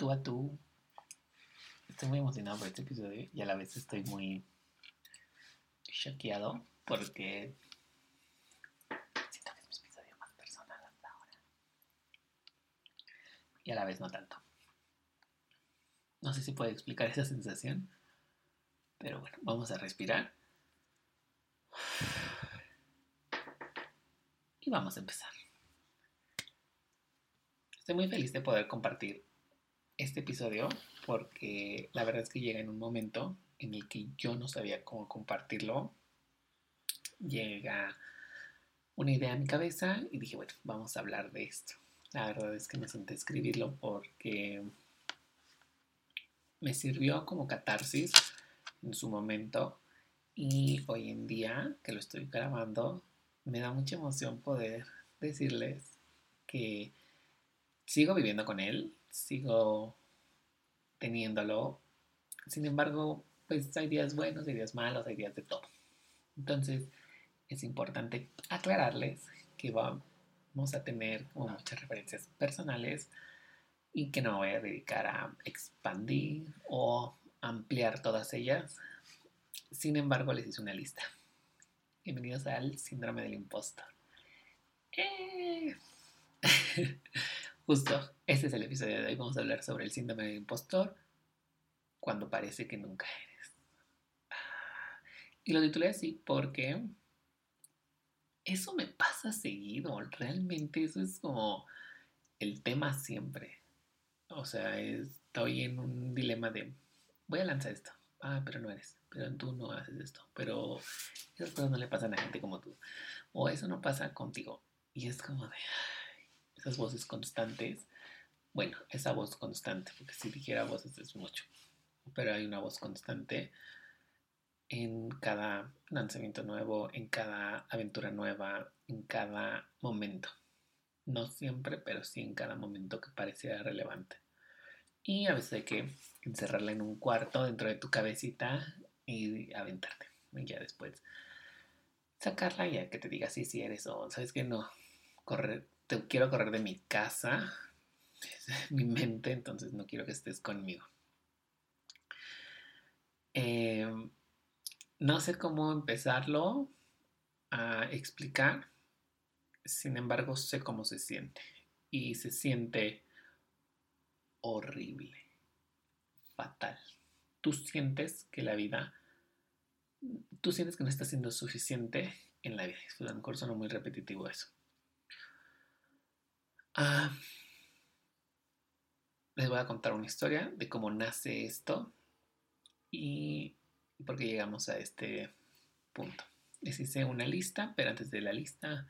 Tú a tú. Estoy muy emocionado por este episodio y a la vez estoy muy choqueado porque siento que es mi episodio más personal hasta ahora. Y a la vez no tanto. No sé si puedo explicar esa sensación, pero bueno, vamos a respirar. Y vamos a empezar. Estoy muy feliz de poder compartir este episodio porque la verdad es que llega en un momento en el que yo no sabía cómo compartirlo. Llega una idea a mi cabeza y dije, bueno, vamos a hablar de esto. La verdad es que me senté a escribirlo porque me sirvió como catarsis en su momento y hoy en día que lo estoy grabando me da mucha emoción poder decirles que sigo viviendo con él, sigo teniéndolo. Sin embargo, pues hay días buenos, hay días malos, hay días de todo. Entonces, es importante aclararles que vamos a tener muchas referencias personales y que no me voy a dedicar a expandir o ampliar todas ellas. Sin embargo, les hice una lista. Bienvenidos al síndrome del impostor. ¡Eh! Justo, este es el episodio de hoy. Vamos a hablar sobre el síndrome del impostor cuando parece que nunca eres. Y lo titulé así porque eso me pasa seguido. Realmente eso es como el tema siempre. O sea, estoy en un dilema de voy a lanzar esto. Ah, pero no eres. Pero tú no haces esto. Pero esas cosas no le pasan a gente como tú. O eso no pasa contigo. Y es como de esas voces constantes. Bueno, esa voz constante, porque si dijera voces es mucho, pero hay una voz constante en cada lanzamiento nuevo, en cada aventura nueva, en cada momento. No siempre, pero sí en cada momento que pareciera relevante. Y a veces hay que encerrarla en un cuarto dentro de tu cabecita y aventarte. Y ya después sacarla ya que te diga sí, sí eres o sabes que no. Correr, te quiero correr de mi casa, mi mente, entonces no quiero que estés conmigo. Em, no sé cómo empezarlo a explicar, sin embargo sé cómo se siente y se siente horrible, fatal. Tú sientes que la vida, tú sientes que no está siendo suficiente en la vida. A lo mejor suena muy repetitivo eso. Ah, les voy a contar una historia de cómo nace esto y por qué llegamos a este punto. Les hice una lista, pero antes de la lista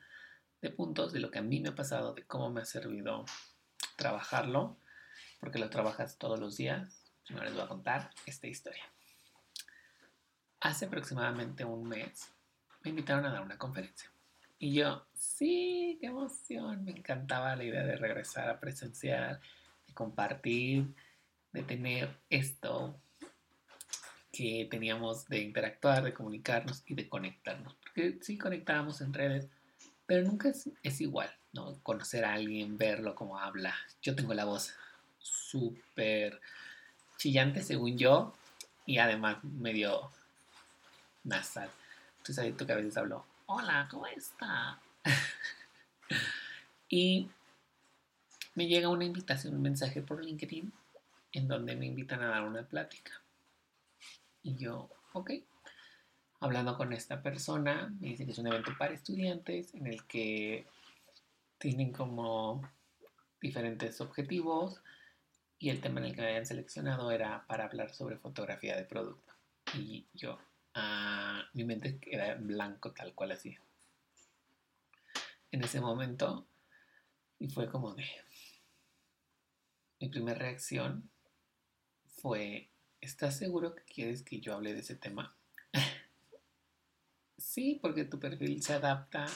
de puntos, de lo que a mí me ha pasado, de cómo me ha servido trabajarlo, porque lo trabajas todos los días, primero les voy a contar esta historia. Hace aproximadamente un mes me invitaron a dar una conferencia. Y yo, sí, qué emoción, me encantaba la idea de regresar a presenciar, de compartir, de tener esto que teníamos de interactuar, de comunicarnos y de conectarnos. Porque sí conectábamos en redes, pero nunca es, es igual, ¿no? Conocer a alguien, verlo, cómo habla. Yo tengo la voz súper chillante según yo y además medio nasal. Entonces ahí tú que a veces hablo hola, ¿cómo está? y me llega una invitación, un mensaje por LinkedIn en donde me invitan a dar una plática. Y yo, ok. Hablando con esta persona, me dice que es un evento para estudiantes en el que tienen como diferentes objetivos y el tema en el que me habían seleccionado era para hablar sobre fotografía de producto. Y yo, mi mente era blanco tal cual así. En ese momento, y fue como de... Mi primera reacción fue, ¿estás seguro que quieres que yo hable de ese tema? sí, porque tu perfil se adapta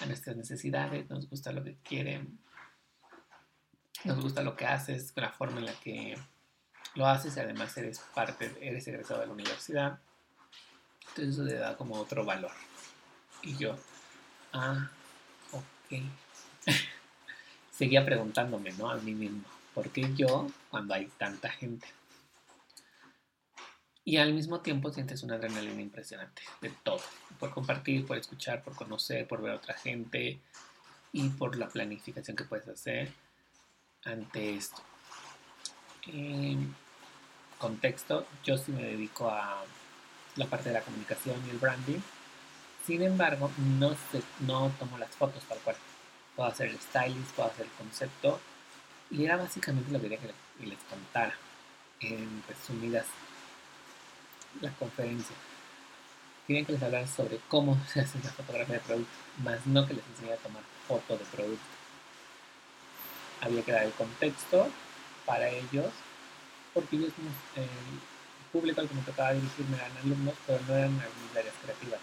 a nuestras necesidades, nos gusta lo que quieren, nos gusta lo que haces, la forma en la que lo haces además eres parte, eres egresado de la universidad. Entonces eso le da como otro valor. Y yo, ah, ok. seguía preguntándome, ¿no? A mí mismo, ¿por qué yo cuando hay tanta gente? Y al mismo tiempo sientes una adrenalina impresionante de todo, por compartir, por escuchar, por conocer, por ver a otra gente y por la planificación que puedes hacer ante esto. En contexto, yo sí me dedico a la parte de la comunicación y el branding. Sin embargo, no, no tomo las fotos tal cual. Puedo hacer el stylist, puedo hacer el concepto. Y era básicamente lo que quería que les contara en resumidas la conferencia. Querían que les hablara sobre cómo se hace la fotografía de producto, más no que les enseñara a tomar foto de producto. Había que dar el contexto para ellos, porque ellos, el público al que me tocaba dirigirme eran alumnos, pero no eran alumnos de áreas creativas,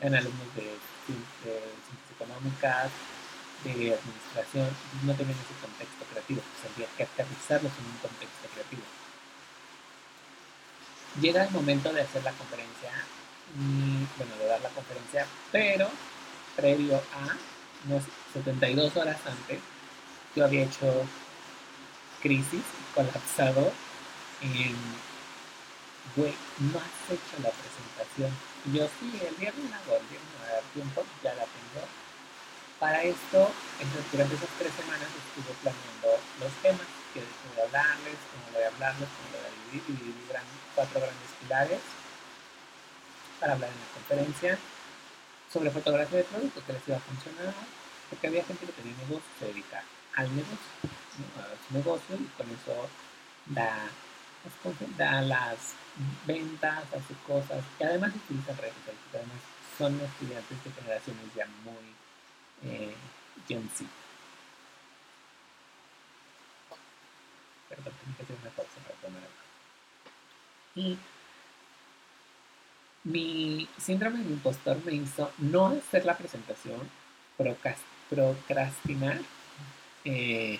eran alumnos de, ciencias económicas, de administración, no tenían ese contexto creativo, pues había que aterrizarlos en un contexto creativo. Llega el momento de hacer la conferencia, bueno, de dar la conferencia, pero previo a, unas 72 horas antes, yo había hecho crisis, colapsado en, no has hecho la presentación. Yo, sí, el viernes hago, el viernes me va a dar tiempo, ya la tengo. Para esto, durante esas tres semanas estuve planeando los temas que voy a hablarles, cómo voy a hablarles, cómo voy a dividir, y cuatro grandes pilares para hablar en la conferencia sobre fotografía de productos que les iba a funcionar, porque había gente que tenía negocio, se dedica al negocio, a su negocio y con eso da las ventas, hace cosas y además utiliza redes sociales, además son estudiantes de generaciones ya muy eh, Gen Z. Perdón, tengo que hacer una pausa para tomar. Y mi síndrome de impostor me hizo no hacer la presentación, procrastinar eh,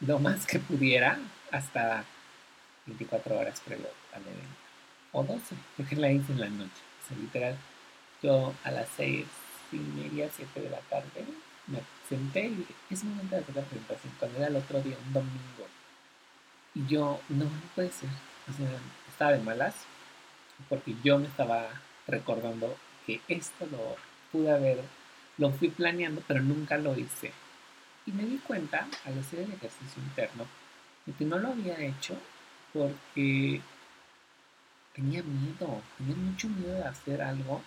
lo más que pudiera hasta 24 horas previo al evento. O 12, porque la hice en la noche. O sea, literal, yo a las 6 y media, 7 de la tarde, me senté y dije, es momento de hacer la presentación. Cuando era el otro día, un domingo. Y yo, no, no puede ser. O sea, estaba de malas porque yo me estaba recordando que esto lo pude haber, lo fui planeando, pero nunca lo hice. Y me di cuenta al hacer el ejercicio interno de que no lo había hecho porque tenía miedo, tenía mucho miedo de hacer algo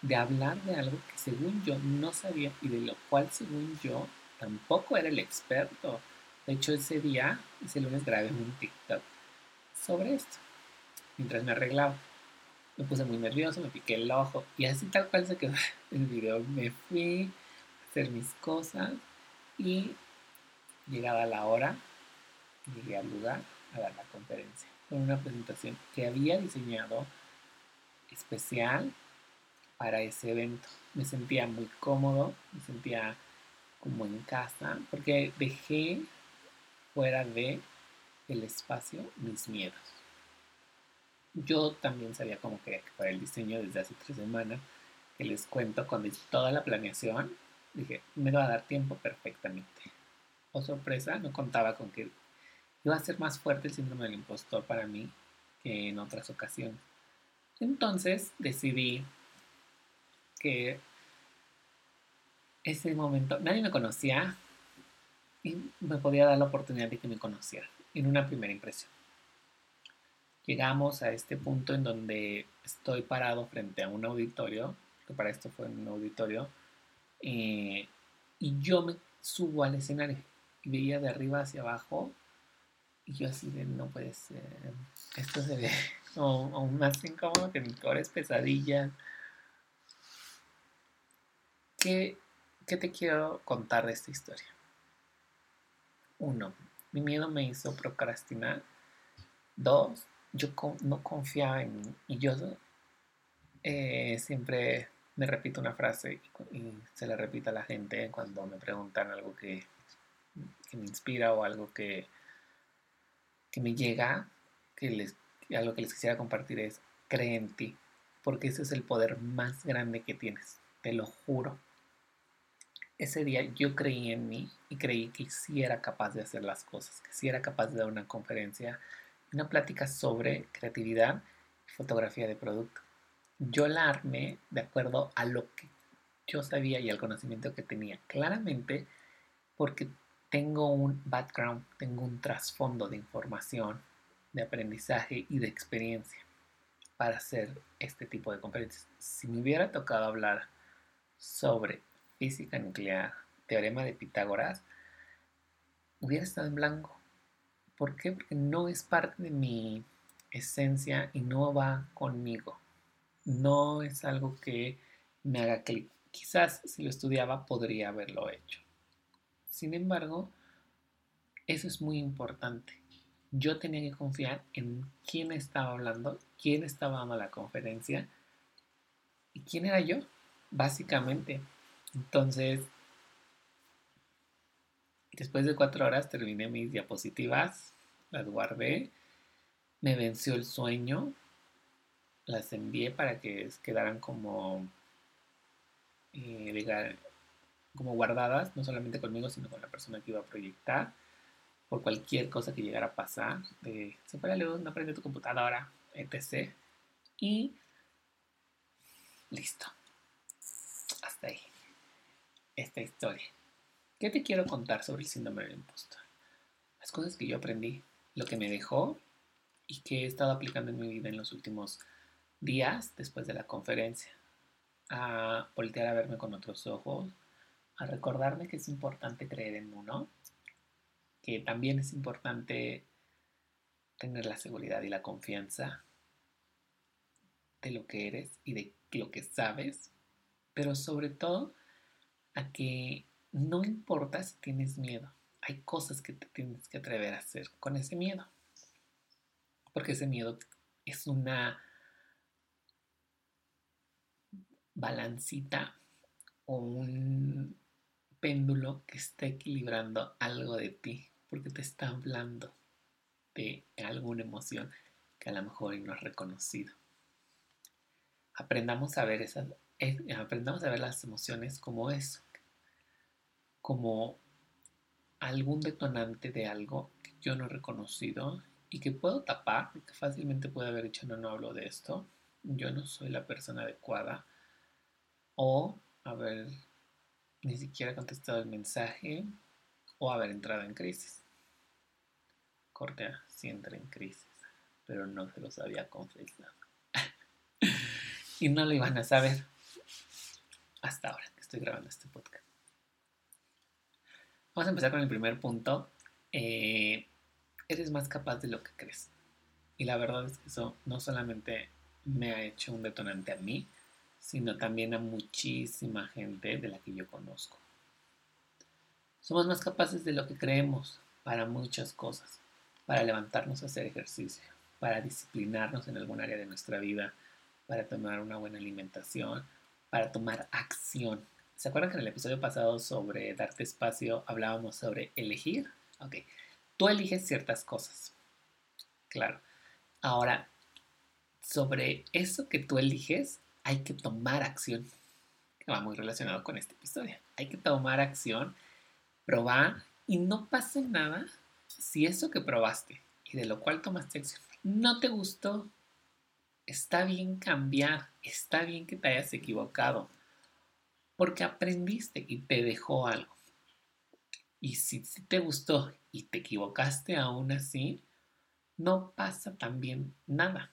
de hablar de algo que según yo no sabía y de lo cual según yo tampoco era el experto. De hecho, ese día, ese lunes grabé un TikTok sobre esto, mientras me arreglaba. Me puse muy nervioso, me piqué el ojo y así tal cual se quedó el video. Me fui a hacer mis cosas y llegada la hora, llegué al lugar a dar la conferencia con una presentación que había diseñado especial para ese evento. Me sentía muy cómodo, me sentía como en casa, porque dejé fuera de el espacio mis miedos. Yo también sabía cómo quería que fuera el diseño desde hace tres semanas, que les cuento cuando hice toda la planeación, dije, me va a dar tiempo perfectamente. O oh, sorpresa, no contaba con que iba a ser más fuerte el síndrome del impostor para mí que en otras ocasiones. Entonces decidí que ese momento nadie me conocía y me podía dar la oportunidad de que me conocieran en una primera impresión. Llegamos a este punto en donde estoy parado frente a un auditorio, que para esto fue un auditorio, eh, y yo me subo al escenario y veía de arriba hacia abajo y yo así de no puede ser, esto se ve aún más incómodo que mis peores pesadillas ¿Qué, te quiero contar de esta historia? Uno, mi miedo me hizo procrastinar. Dos, yo no confiaba en mí. Y yo eh, siempre me repito una frase y, se la repito a la gente cuando me preguntan algo que, me inspira o algo que, que me llega, que les, algo que les quisiera compartir es, cree en ti, porque ese es el poder más grande que tienes, te lo juro ese día yo creí en mí y creí que sí era capaz de hacer las cosas, que sí era capaz de dar una conferencia, una plática sobre creatividad y fotografía de producto. Yo la armé de acuerdo a lo que yo sabía y al conocimiento que tenía. Claramente porque tengo un background, tengo un trasfondo de información, de aprendizaje y de experiencia para hacer este tipo de conferencias. Si me hubiera tocado hablar sobre física nuclear, teorema de Pitágoras, hubiera estado en blanco. ¿Por qué? Porque no es parte de mi esencia y no va conmigo. No es algo que me haga clic. Quizás si lo estudiaba podría haberlo hecho. Sin embargo, eso es muy importante. Yo tenía que confiar en quién estaba hablando, quién estaba dando la conferencia y quién era yo, básicamente. Entonces, después de cuatro horas terminé mis diapositivas, las guardé, me venció el sueño, las envié para que quedaran como, eh, como guardadas, no solamente conmigo, sino con la persona que iba a proyectar, por cualquier cosa que llegara a pasar, de se fue la luz, no prende tu computadora, etc. Y listo. Hasta ahí esta historia. ¿Qué te quiero contar sobre el síndrome del impostor? Las cosas que yo aprendí, lo que me dejó y que he estado aplicando en mi vida en los últimos días después de la conferencia. A voltear a verme con otros ojos, a recordarme que es importante creer en uno, que también es importante tener la seguridad y la confianza de lo que eres y de lo que sabes, pero sobre todo a que no importa si tienes miedo, hay cosas que te tienes que atrever a hacer con ese miedo. Porque ese miedo es una balancita o un péndulo que está equilibrando algo de ti, porque te está hablando de alguna emoción que a lo mejor no has reconocido. Aprendamos a ver esas, aprendamos a ver las emociones como eso, como algún detonante de algo que yo no he reconocido y que puedo tapar, porque fácilmente puedo haber dicho, no, no hablo de esto, yo no soy la persona adecuada, o haber ni siquiera contestado el mensaje, o haber entrado en crisis. Cortea sí entra en crisis, pero no se los había confesado. y no lo iban a saber hasta ahora que estoy grabando este podcast. Vamos a empezar con el primer punto. Eh, eres más capaz de lo que crees. Y la verdad es que eso no solamente me ha hecho un detonante a mí, sino también a muchísima gente de la que yo conozco. Somos más capaces de lo que creemos para muchas cosas, para levantarnos a hacer ejercicio, para disciplinarnos en algún área de nuestra vida, para tomar una buena alimentación, para tomar acción ¿Se acuerdan que en el episodio pasado sobre darte espacio hablábamos sobre elegir? Ok, tú eliges ciertas cosas. Claro. Ahora, sobre eso que tú eliges, hay que tomar acción. Que va muy relacionado con este episodio. Hay que tomar acción, probar y no pasa nada si eso que probaste y de lo cual tomaste acción no te gustó. Está bien cambiar, está bien que te hayas equivocado porque aprendiste y te dejó algo. Y si, te gustó y te equivocaste aún así, no pasa también nada.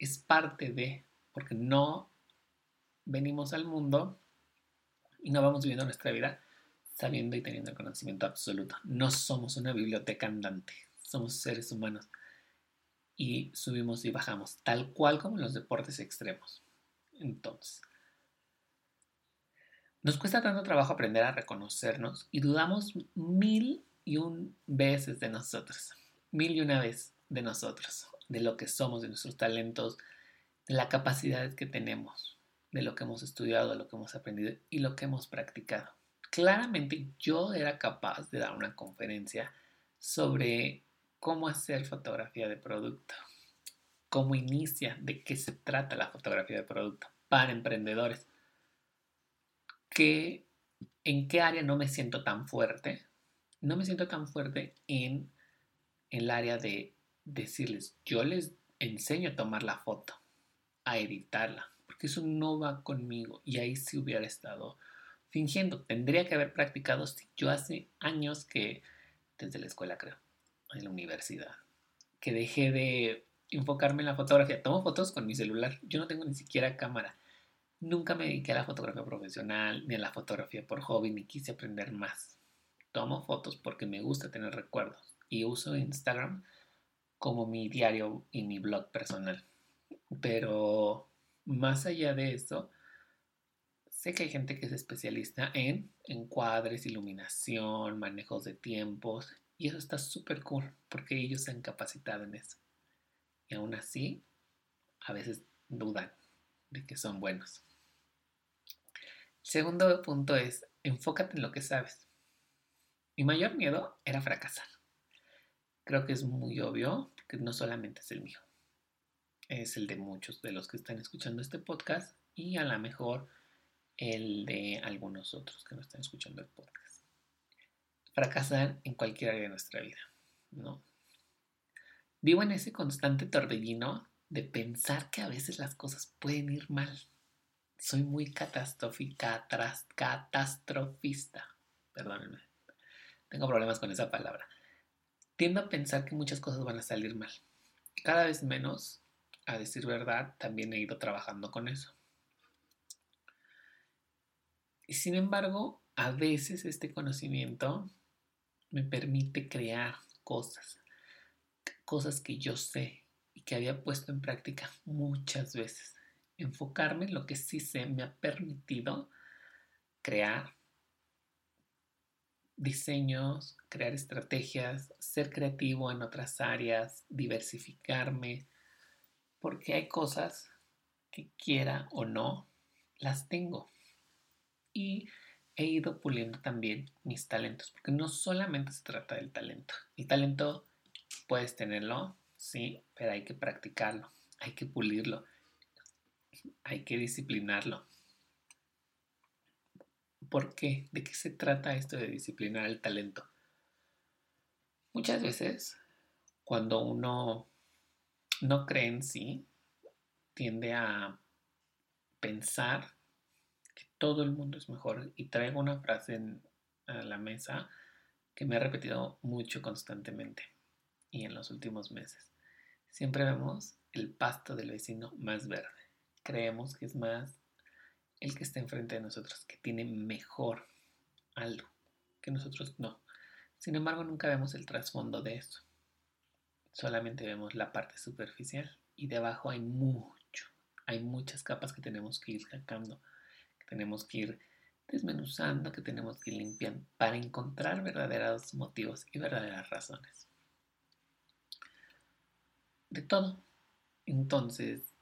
Es parte de, porque no venimos al mundo y no vamos viviendo nuestra vida sabiendo y teniendo el conocimiento absoluto. No somos una biblioteca andante, somos seres humanos y subimos y bajamos, tal cual como en los deportes extremos. Entonces, nos cuesta tanto trabajo aprender a reconocernos y dudamos mil y un veces de nosotros, mil y una vez de nosotros, de lo que somos, de nuestros talentos, de la capacidad que tenemos, de lo que hemos estudiado, de lo que hemos aprendido y lo que hemos practicado. Claramente yo era capaz de dar una conferencia sobre cómo hacer fotografía de producto, cómo inicia, de qué se trata la fotografía de producto para emprendedores qué ¿En qué área no me siento tan fuerte? No me siento tan fuerte en el área de decirles, yo les enseño a tomar la foto, a editarla, porque eso no va conmigo y ahí sí hubiera estado fingiendo. Tendría que haber practicado yo hace años que, desde la escuela creo, en la universidad, que dejé de enfocarme en la fotografía. Tomo fotos con mi celular, yo no tengo ni siquiera cámara. Nunca me dediqué a la fotografía profesional ni a la fotografía por hobby, ni quise aprender más. Tomo fotos porque me gusta tener recuerdos y uso Instagram como mi diario y mi blog personal. Pero más allá de eso, sé que hay gente que es especialista en encuadres, iluminación, manejos de tiempos, y eso está súper cool porque ellos se han capacitado en eso. Y aún así, a veces dudan de que son buenos. Segundo punto es, enfócate en lo que sabes. Mi mayor miedo era fracasar. Creo que es muy obvio que no solamente es el mío, es el de muchos de los que están escuchando este podcast y a lo mejor el de algunos otros que no están escuchando el podcast. Fracasar en cualquier área de nuestra vida, ¿no? Vivo en ese constante torbellino de pensar que a veces las cosas pueden ir mal. Soy muy catastrófica, catastrofista. Perdónenme. Tengo problemas con esa palabra. Tiendo a pensar que muchas cosas van a salir mal. Cada vez menos, a decir verdad, también he ido trabajando con eso. Y sin embargo, a veces este conocimiento me permite crear cosas, cosas que yo sé y que había puesto en práctica muchas veces. Enfocarme en lo que sí sé me ha permitido crear diseños, crear estrategias, ser creativo en otras áreas, diversificarme, porque hay cosas que quiera o no, las tengo. Y he ido puliendo también mis talentos, porque no solamente se trata del talento. El talento puedes tenerlo, sí, pero hay que practicarlo, hay que pulirlo, hay que disciplinarlo. ¿Por qué? ¿De qué se trata esto de disciplinar el talento? Muchas veces, cuando uno no cree en sí, tiende a pensar que todo el mundo es mejor. Y traigo una frase a la mesa que me he repetido mucho constantemente y en los últimos meses. Siempre vemos el pasto del vecino más verde. Creemos que es más el que está enfrente de nosotros, que tiene mejor algo que nosotros no. Sin embargo, nunca vemos el trasfondo de eso. Solamente vemos la parte superficial y debajo hay mucho, hay muchas capas que tenemos que ir sacando, que tenemos que ir desmenuzando, que tenemos que ir limpiando para encontrar verdaderos motivos y verdaderas razones. De todo. Entonces,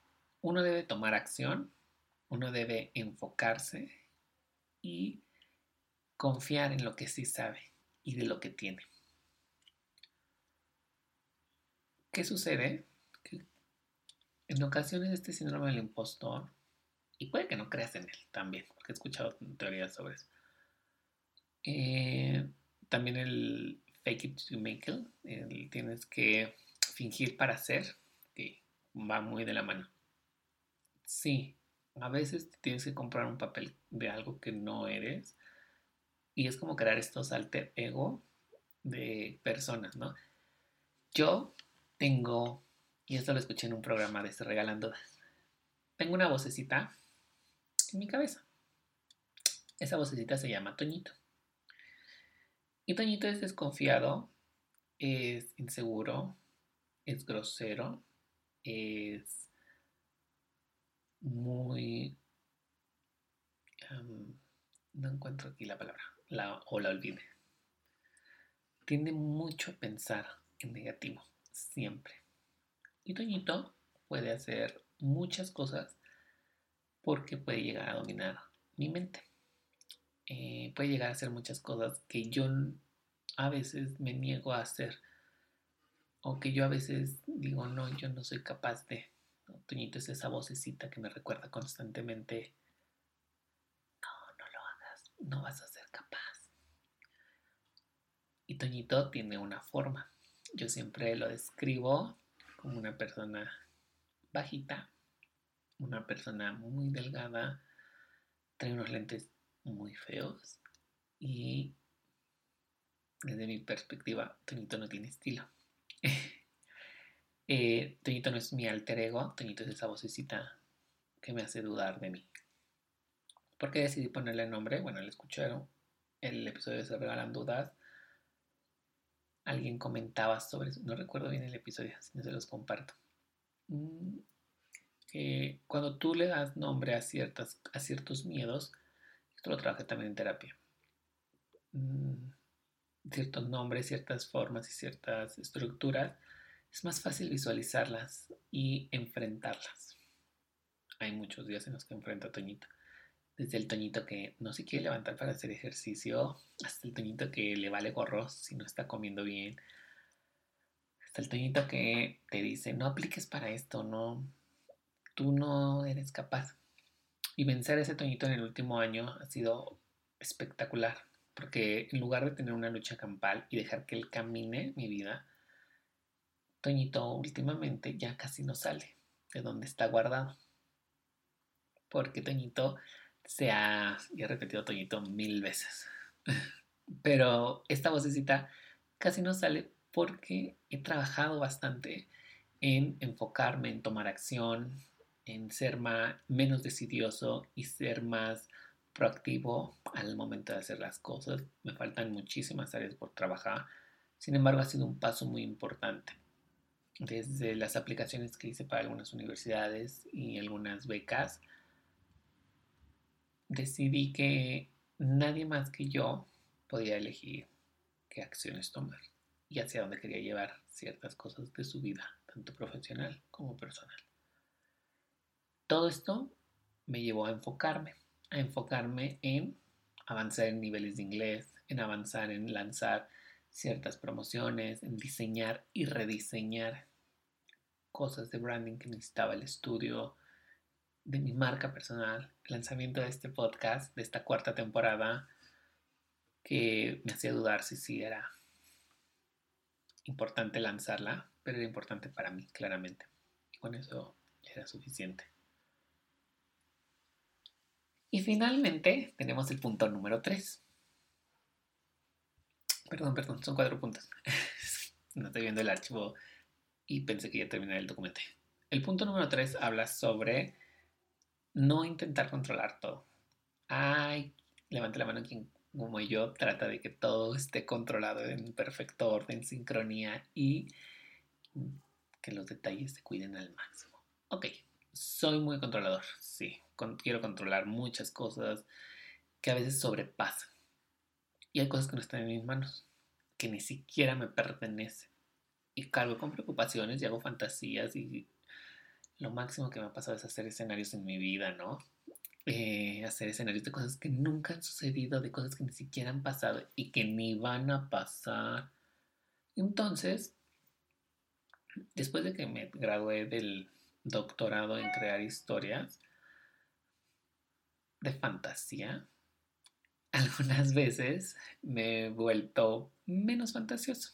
uno debe tomar acción uno debe enfocarse y confiar en lo que sí sabe y de lo que tiene. ¿Qué sucede? En ocasiones este síndrome del impostor, y puede que no creas en él también, porque he escuchado teorías sobre eso. Eh, también el fake it to make it, tienes que fingir para ser, que va muy de la mano. Sí, a veces tienes que comprar un papel de algo que no eres y es como crear estos alter ego de personas, ¿no? Yo tengo, y esto lo escuché en un programa de Se Regalan Dudas, tengo una vocecita en mi cabeza. Esa vocecita se llama Toñito. Y Toñito es desconfiado, es inseguro, es grosero, es muy... no encuentro aquí la palabra, la, o la olvide. Tiende mucho a pensar en negativo, siempre. Y Toñito puede hacer muchas cosas porque puede llegar a dominar mi mente. Eh, puede llegar a hacer muchas cosas que yo a veces me niego a hacer o que yo a veces digo, no, yo no soy capaz de. Toñito es esa vocecita que me recuerda constantemente, no, no lo hagas, no vas a ser capaz. Y Toñito tiene una forma. Yo siempre lo describo como una persona bajita, una persona muy delgada, trae unos lentes muy feos y desde mi perspectiva, Toñito no tiene estilo. eh, Toñito no es mi alter ego, Toñito es esa vocecita que me hace dudar de mí. ¿Por qué decidí ponerle nombre? Bueno, le escucharon el episodio de Se Dudas. Alguien comentaba sobre eso, no recuerdo bien el episodio, si no se los comparto. Mm, cuando tú le das nombre a, ciertas, a ciertos miedos, esto lo trabajé también en terapia, mm, ciertos nombres, ciertas formas y ciertas estructuras, es más fácil visualizarlas y enfrentarlas. Hay muchos días en los que enfrento a Toñito. Desde el Toñito que no se quiere levantar para hacer ejercicio, hasta el Toñito que le vale gorro si no está comiendo bien, hasta el Toñito que te dice, no apliques para esto, no, tú no eres capaz. Y vencer a ese Toñito en el último año ha sido espectacular, porque en lugar de tener una lucha campal y dejar que él camine mi vida, Toñito últimamente ya casi no sale de donde está guardado. Porque Toñito se ha, he repetido Toñito mil veces, pero esta vocecita casi no sale porque he trabajado bastante en enfocarme, en tomar acción, en ser más, menos decidioso y ser más proactivo al momento de hacer las cosas. Me faltan muchísimas áreas por trabajar. Sin embargo, ha sido un paso muy importante. Desde las aplicaciones que hice para algunas universidades y algunas becas, decidí que nadie más que yo podía elegir qué acciones tomar y hacia dónde quería llevar ciertas cosas de su vida, tanto profesional como personal. Todo esto me llevó a enfocarme, a enfocarme en avanzar en niveles de inglés, en avanzar en lanzar ciertas promociones, en diseñar y rediseñar cosas de branding que necesitaba el estudio de mi marca personal, el lanzamiento de este podcast, de esta cuarta temporada, que me hacía dudar si sí era importante lanzarla, pero era importante para mí, claramente. Y con eso era suficiente. Y finalmente tenemos el punto número 3. Perdón, perdón, son cuatro puntos. no estoy viendo el archivo y pensé que ya terminé el documento. El punto número 3 habla sobre no intentar controlar todo. Ay, levante la mano quien como yo trata de que todo esté controlado en perfecto orden, sincronía y que los detalles se cuiden al máximo. Ok, soy muy controlador, sí quiero controlar muchas cosas que a veces sobrepasan. Y hay cosas que no están en mis manos, que ni siquiera me pertenecen. Y cargo con preocupaciones y hago fantasías y lo máximo que me ha pasado es hacer escenarios en mi vida, ¿no? Eh, hacer escenarios de cosas que nunca han sucedido, de cosas que ni siquiera han pasado y que ni van a pasar. Entonces, después de que me gradué del doctorado en crear historias, de fantasía, algunas veces me he vuelto menos fantasioso,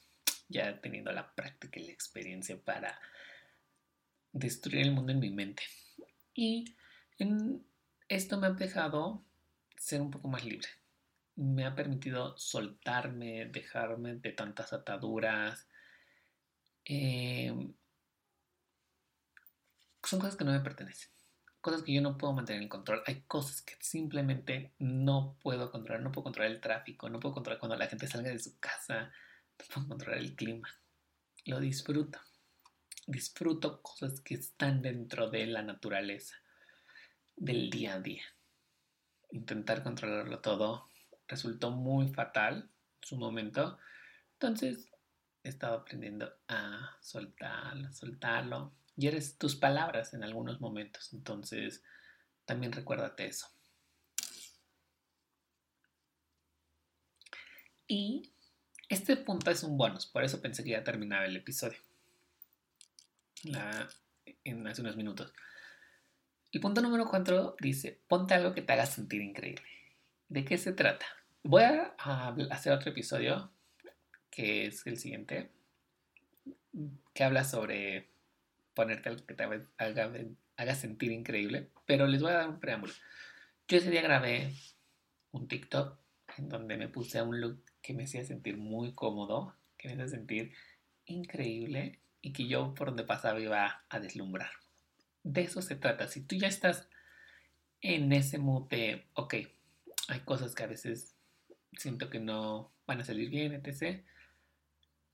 ya teniendo la práctica y la experiencia para destruir el mundo en mi mente. Y esto me ha dejado ser un poco más libre. Me ha permitido soltarme, dejarme de tantas ataduras. Eh, son cosas que no me pertenecen cosas que yo no puedo mantener en control. Hay cosas que simplemente no puedo controlar. No puedo controlar el tráfico, no puedo controlar cuando la gente salga de su casa, no puedo controlar el clima. Lo disfruto. Disfruto cosas que están dentro de la naturaleza, del día a día. Intentar controlarlo todo resultó muy fatal en su momento. Entonces he estado aprendiendo a soltarlo, soltarlo, y eres tus palabras en algunos momentos. Entonces, también recuérdate eso. Y este punto es un bonus, por eso pensé que ya terminaba el episodio. En hace unos minutos. El punto número 4 dice, ponte algo que te haga sentir increíble. ¿De qué se trata? Voy a hacer otro episodio, que es el siguiente, que habla sobre ponerte algo que te haga, sentir increíble, pero les voy a dar un preámbulo. Yo ese día grabé un TikTok en donde me puse a un look que me hacía sentir muy cómodo, que me hacía sentir increíble y que yo por donde pasaba iba a deslumbrar. De eso se trata. Si tú ya estás en ese mood de, ok, hay cosas que a veces siento que no van a salir bien, etc.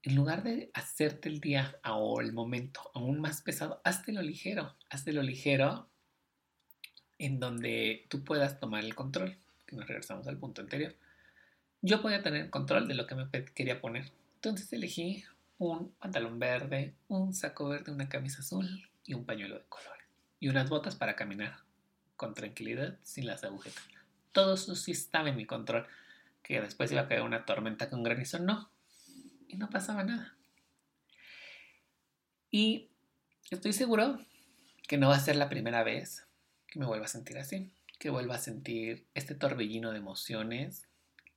En lugar de hacerte el día o el momento aún más pesado, hazte lo ligero, hazte lo ligero en donde tú puedas tomar el control, que nos regresamos al punto anterior. Yo podía tener control de lo que me quería poner. Entonces elegí un pantalón verde, un saco verde, una camisa azul y un pañuelo de colores. Y unas botas para caminar con tranquilidad sin las agujetas. Todo eso sí estaba en mi control. Que después iba a caer una tormenta con granizo, no. Y no pasaba nada. Y estoy seguro que no va a ser la primera vez que me vuelva a sentir así. Que vuelva a sentir este torbellino de emociones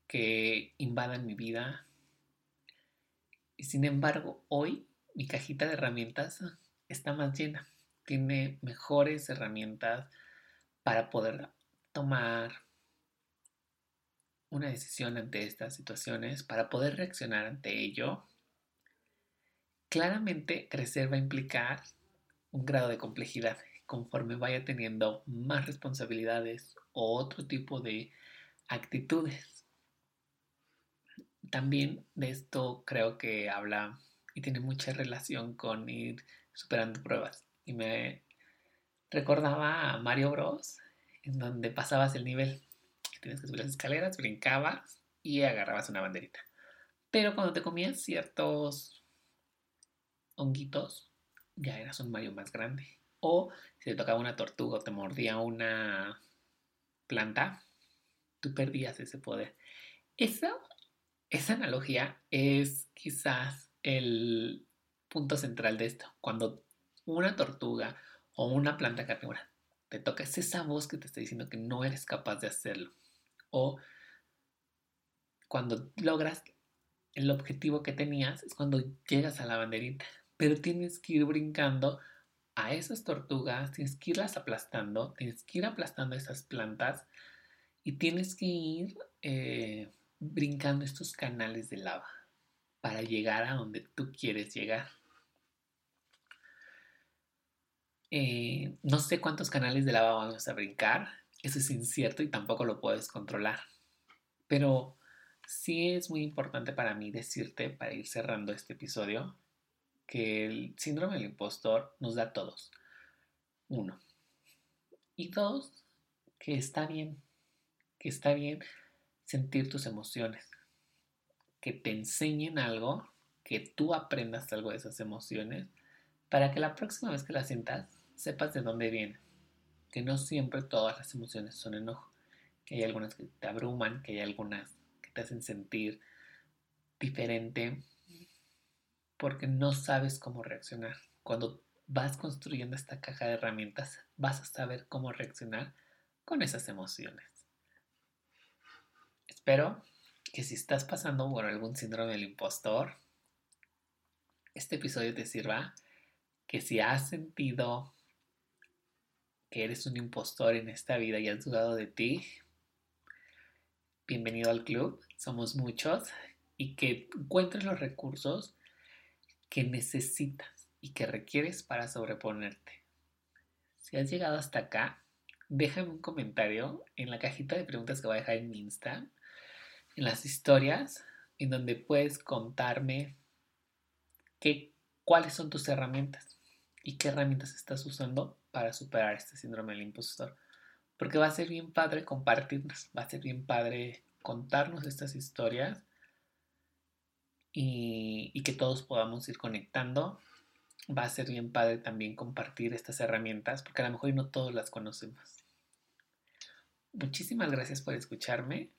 que invadan mi vida. Y sin embargo, hoy mi cajita de herramientas está más llena. Tiene mejores herramientas para poder tomar una decisión ante estas situaciones, para poder reaccionar ante ello, claramente crecer va a implicar un grado de complejidad conforme vaya teniendo más responsabilidades o otro tipo de actitudes. También de esto creo que habla y tiene mucha relación con ir superando pruebas. Y me recordaba a Mario Bros, en donde pasabas el nivel tienes que subir las escaleras, brincabas y agarrabas una banderita. Pero cuando te comías ciertos honguitos, ya eras un Mario más grande. O si te tocaba una tortuga o te mordía una planta, tú perdías ese poder. Esa, esa analogía es quizás el punto central de esto. Cuando una tortuga o una planta carnívora te toca, es esa voz que te está diciendo que no eres capaz de hacerlo o cuando logras el objetivo que tenías es cuando llegas a la banderita, pero tienes que ir brincando a esas tortugas, tienes que irlas aplastando, tienes que ir aplastando esas plantas y tienes que ir eh, brincando estos canales de lava para llegar a donde tú quieres llegar. Eh, no sé cuántos canales de lava vamos a brincar, eso es incierto y tampoco lo puedes controlar. Pero sí es muy importante para mí decirte, para ir cerrando este episodio, que el síndrome del impostor nos da a todos. Uno. Y dos, que está bien, que está bien sentir tus emociones, que te enseñen algo, que tú aprendas algo de esas emociones, para que la próxima vez que las sientas sepas de dónde vienen que no siempre todas las emociones son enojo, que hay algunas que te abruman, que hay algunas que te hacen sentir diferente porque no sabes cómo reaccionar. Cuando vas construyendo esta caja de herramientas, vas a saber cómo reaccionar con esas emociones. Espero que si estás pasando por algún síndrome del impostor, este episodio te sirva, que si has sentido que eres un impostor en esta vida y has dudado de ti, bienvenido al club, somos muchos, y que encuentres los recursos que necesitas y que requieres para sobreponerte. Si has llegado hasta acá, déjame un comentario en la cajita de preguntas que voy a dejar en mi Insta, en las historias, en donde puedes contarme qué, cuáles son tus herramientas y qué herramientas estás usando para superar este síndrome del impostor. Porque va a ser bien padre compartirnos, va a ser bien padre contarnos estas historias y, y que todos podamos ir conectando. Va a ser bien padre también compartir estas herramientas porque a lo mejor no todos las conocemos. Muchísimas gracias por escucharme.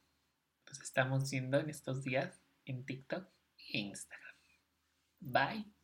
Nos estamos viendo en estos días en TikTok e Instagram. Bye.